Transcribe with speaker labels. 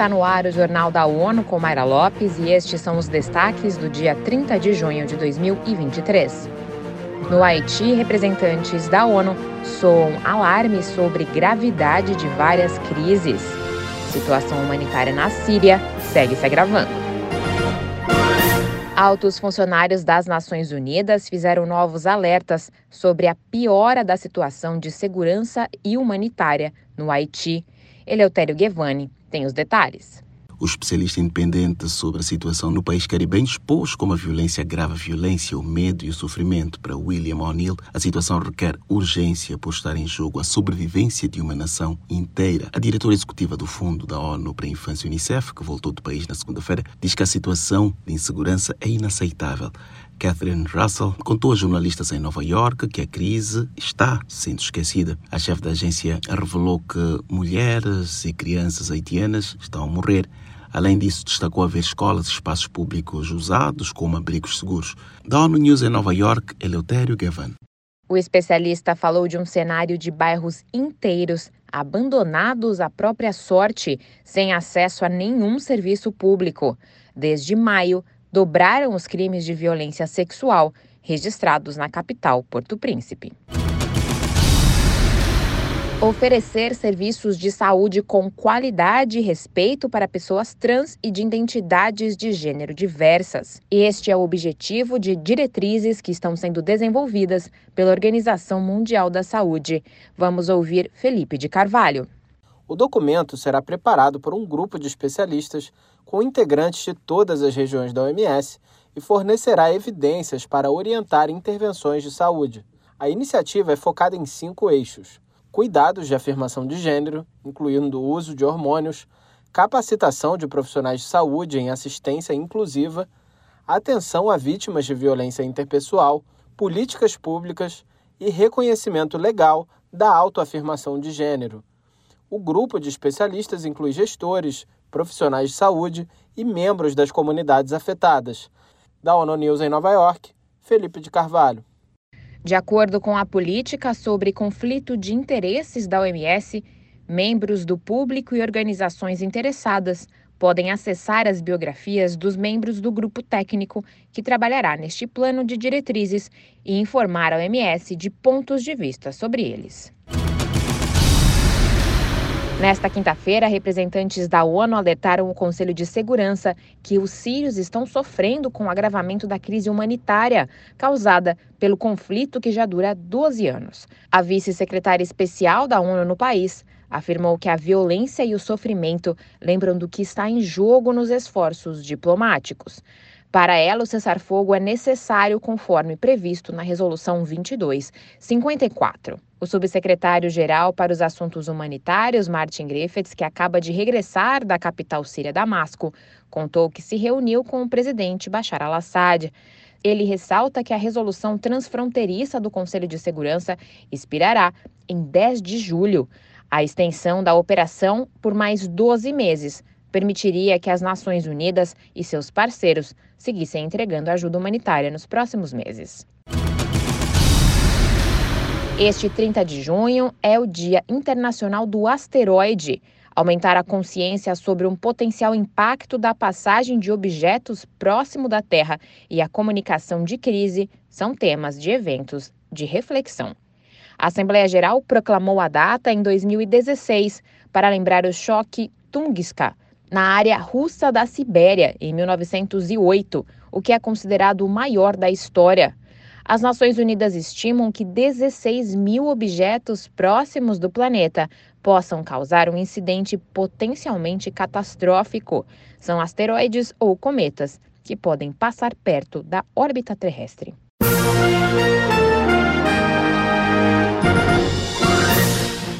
Speaker 1: Está no ar o Jornal da ONU com Mayra Lopes e estes são os destaques do dia 30 de junho de 2023. No Haiti, representantes da ONU soam alarmes sobre gravidade de várias crises. Situação humanitária na Síria segue se agravando. Altos funcionários das Nações Unidas fizeram novos alertas sobre a piora da situação de segurança e humanitária no Haiti. Eleutério Guevani tem os detalhes.
Speaker 2: O especialista independente sobre a situação no país caribenho expôs como a violência agrava a violência, o medo e o sofrimento. Para William O'Neill, a situação requer urgência por estar em jogo a sobrevivência de uma nação inteira. A diretora executiva do Fundo da ONU para a Infância Unicef, que voltou do país na segunda-feira, diz que a situação de insegurança é inaceitável. Catherine Russell contou a jornalistas em Nova York que a crise está sendo esquecida. A chefe da agência revelou que mulheres e crianças haitianas estão a morrer. Além disso, destacou haver escolas e espaços públicos usados como abrigos seguros. Da ONU News em Nova York, Eleutério Gavan.
Speaker 1: O especialista falou de um cenário de bairros inteiros abandonados à própria sorte, sem acesso a nenhum serviço público. Desde maio, dobraram os crimes de violência sexual registrados na capital, Porto Príncipe. Oferecer serviços de saúde com qualidade e respeito para pessoas trans e de identidades de gênero diversas. Este é o objetivo de diretrizes que estão sendo desenvolvidas pela Organização Mundial da Saúde. Vamos ouvir Felipe de Carvalho.
Speaker 3: O documento será preparado por um grupo de especialistas com integrantes de todas as regiões da OMS e fornecerá evidências para orientar intervenções de saúde. A iniciativa é focada em cinco eixos: cuidados de afirmação de gênero, incluindo o uso de hormônios, capacitação de profissionais de saúde em assistência inclusiva, atenção a vítimas de violência interpessoal, políticas públicas e reconhecimento legal da autoafirmação de gênero o grupo de especialistas inclui gestores, profissionais de saúde e membros das comunidades afetadas. Da ONU News em Nova York, Felipe de Carvalho.
Speaker 1: De acordo com a política sobre conflito de interesses da OMS, membros do público e organizações interessadas podem acessar as biografias dos membros do grupo técnico que trabalhará neste plano de diretrizes e informar a OMS de pontos de vista sobre eles. Nesta quinta-feira, representantes da ONU alertaram o Conselho de Segurança que os sírios estão sofrendo com o agravamento da crise humanitária causada pelo conflito que já dura 12 anos. A vice-secretária especial da ONU no país afirmou que a violência e o sofrimento lembram do que está em jogo nos esforços diplomáticos. Para ela, o cessar-fogo é necessário conforme previsto na Resolução 2254. O subsecretário-geral para os Assuntos Humanitários, Martin Griffiths, que acaba de regressar da capital síria Damasco, contou que se reuniu com o presidente Bashar al-Assad. Ele ressalta que a resolução transfronteiriça do Conselho de Segurança expirará em 10 de julho. A extensão da operação por mais 12 meses permitiria que as Nações Unidas e seus parceiros seguissem entregando ajuda humanitária nos próximos meses. Este 30 de junho é o Dia Internacional do Asteroide. Aumentar a consciência sobre um potencial impacto da passagem de objetos próximo da Terra e a comunicação de crise são temas de eventos de reflexão. A Assembleia Geral proclamou a data em 2016 para lembrar o choque Tunguska na área russa da Sibéria em 1908, o que é considerado o maior da história. As Nações Unidas estimam que 16 mil objetos próximos do planeta possam causar um incidente potencialmente catastrófico. São asteroides ou cometas que podem passar perto da órbita terrestre.